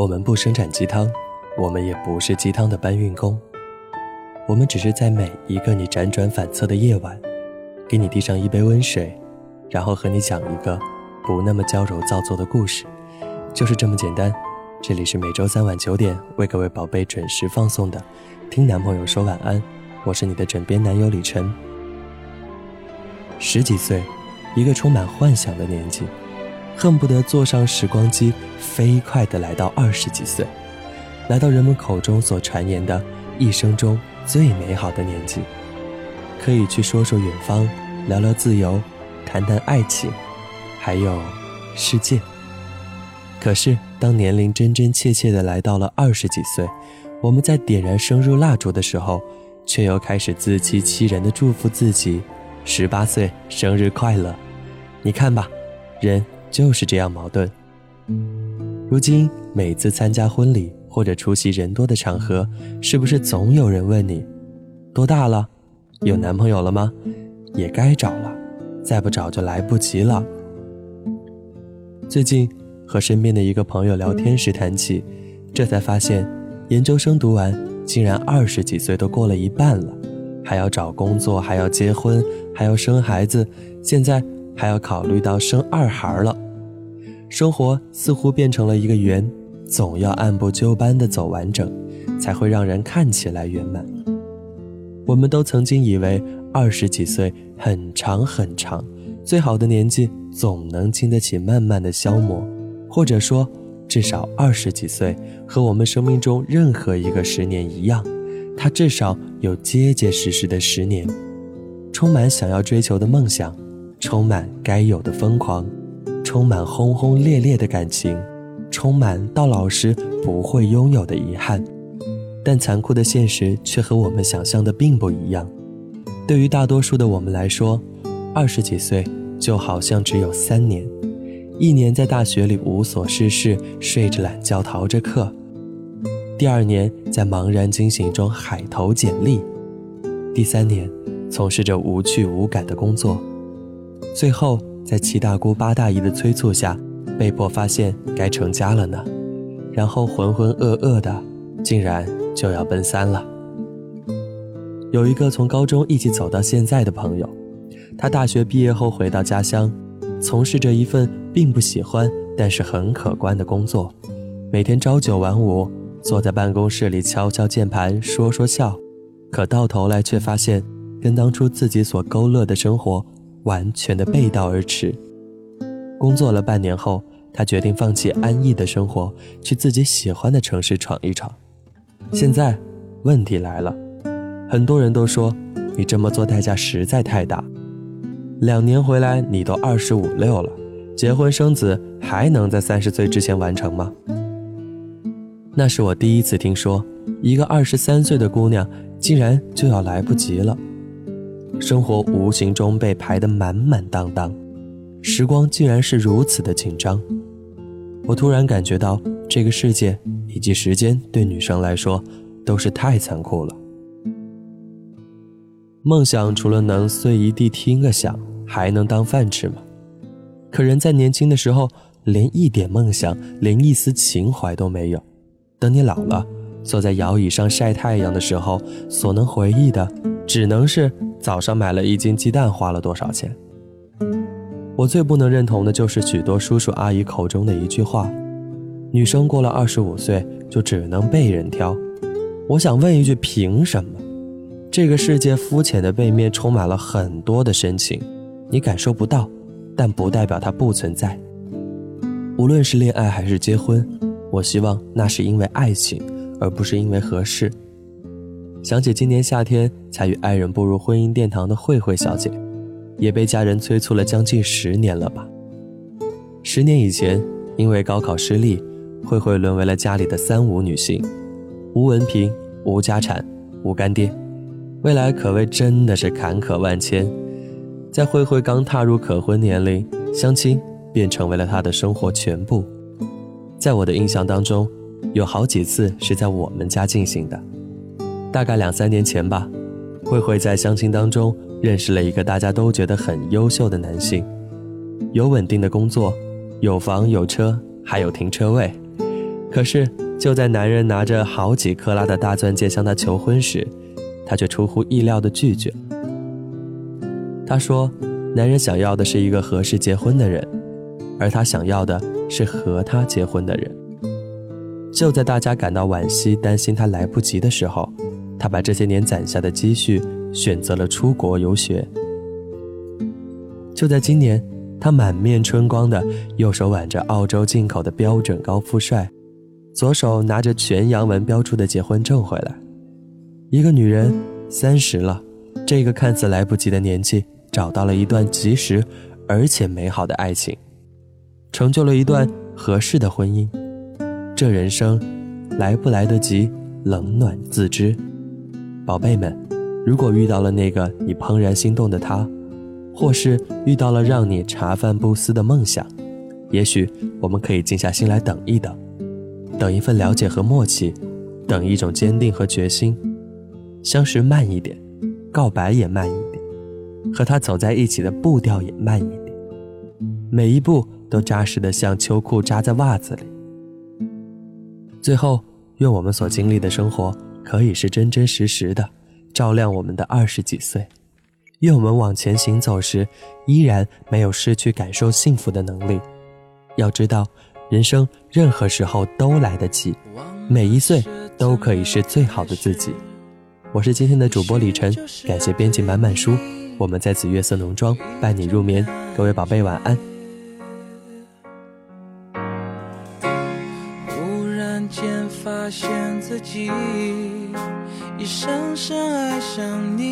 我们不生产鸡汤，我们也不是鸡汤的搬运工。我们只是在每一个你辗转反侧的夜晚，给你递上一杯温水，然后和你讲一个不那么娇柔造作的故事，就是这么简单。这里是每周三晚九点为各位宝贝准时放送的《听男朋友说晚安》，我是你的枕边男友李晨。十几岁，一个充满幻想的年纪。恨不得坐上时光机，飞快地来到二十几岁，来到人们口中所传言的一生中最美好的年纪，可以去说说远方，聊聊自由，谈谈爱情，还有世界。可是，当年龄真真切切地来到了二十几岁，我们在点燃生日蜡烛的时候，却又开始自欺欺人的祝福自己：十八岁生日快乐！你看吧，人。就是这样矛盾。如今每次参加婚礼或者出席人多的场合，是不是总有人问你，多大了，有男朋友了吗？也该找了，再不找就来不及了。最近和身边的一个朋友聊天时谈起，这才发现，研究生读完，竟然二十几岁都过了一半了，还要找工作，还要结婚，还要生孩子，现在。还要考虑到生二孩了，生活似乎变成了一个圆，总要按部就班的走完整，才会让人看起来圆满。我们都曾经以为二十几岁很长很长，最好的年纪总能经得起慢慢的消磨，或者说，至少二十几岁和我们生命中任何一个十年一样，它至少有结结实实的十年，充满想要追求的梦想。充满该有的疯狂，充满轰轰烈烈的感情，充满到老时不会拥有的遗憾，但残酷的现实却和我们想象的并不一样。对于大多数的我们来说，二十几岁就好像只有三年：一年在大学里无所事事，睡着懒觉逃着课；第二年在茫然惊醒中海投简历；第三年从事着无趣无感的工作。最后，在七大姑八大姨的催促下，被迫发现该成家了呢。然后浑浑噩噩的，竟然就要奔三了。有一个从高中一起走到现在的朋友，他大学毕业后回到家乡，从事着一份并不喜欢但是很可观的工作，每天朝九晚五，坐在办公室里敲敲键盘说说笑，可到头来却发现，跟当初自己所勾勒的生活。完全的背道而驰。工作了半年后，他决定放弃安逸的生活，去自己喜欢的城市闯一闯。现在，问题来了，很多人都说你这么做代价实在太大。两年回来，你都二十五六了，结婚生子还能在三十岁之前完成吗？那是我第一次听说，一个二十三岁的姑娘竟然就要来不及了。生活无形中被排得满满当当，时光竟然是如此的紧张。我突然感觉到，这个世界以及时间对女生来说都是太残酷了。梦想除了能碎一地听个响，还能当饭吃吗？可人在年轻的时候，连一点梦想，连一丝情怀都没有。等你老了，坐在摇椅上晒太阳的时候，所能回忆的，只能是。早上买了一斤鸡蛋花了多少钱？我最不能认同的就是许多叔叔阿姨口中的一句话：女生过了二十五岁就只能被人挑。我想问一句：凭什么？这个世界肤浅的背面充满了很多的深情，你感受不到，但不代表它不存在。无论是恋爱还是结婚，我希望那是因为爱情，而不是因为合适。想起今年夏天才与爱人步入婚姻殿堂的慧慧小姐，也被家人催促了将近十年了吧？十年以前，因为高考失利，慧慧沦为了家里的三无女性，无文凭、无家产、无干爹，未来可谓真的是坎坷万千。在慧慧刚踏入可婚年龄，相亲便成为了她的生活全部。在我的印象当中，有好几次是在我们家进行的。大概两三年前吧，慧慧在相亲当中认识了一个大家都觉得很优秀的男性，有稳定的工作，有房有车，还有停车位。可是就在男人拿着好几克拉的大钻戒向她求婚时，她却出乎意料的拒绝。她说：“男人想要的是一个合适结婚的人，而她想要的是和他结婚的人。”就在大家感到惋惜、担心他来不及的时候，他把这些年攒下的积蓄选择了出国游学。就在今年，他满面春光的右手挽着澳洲进口的标准高富帅，左手拿着全洋文标注的结婚证回来。一个女人三十了，这个看似来不及的年纪，找到了一段及时而且美好的爱情，成就了一段合适的婚姻。这人生，来不来得及，冷暖自知。宝贝们，如果遇到了那个你怦然心动的他，或是遇到了让你茶饭不思的梦想，也许我们可以静下心来等一等，等一份了解和默契，等一种坚定和决心。相识慢一点，告白也慢一点，和他走在一起的步调也慢一点，每一步都扎实的像秋裤扎在袜子里。最后，愿我们所经历的生活可以是真真实实的，照亮我们的二十几岁。愿我们往前行走时，依然没有失去感受幸福的能力。要知道，人生任何时候都来得及，每一岁都可以是最好的自己。我是今天的主播李晨，感谢编辑满满书，我们在此月色浓妆伴你入眠。各位宝贝，晚安。忽然间发现自己一深深爱上你，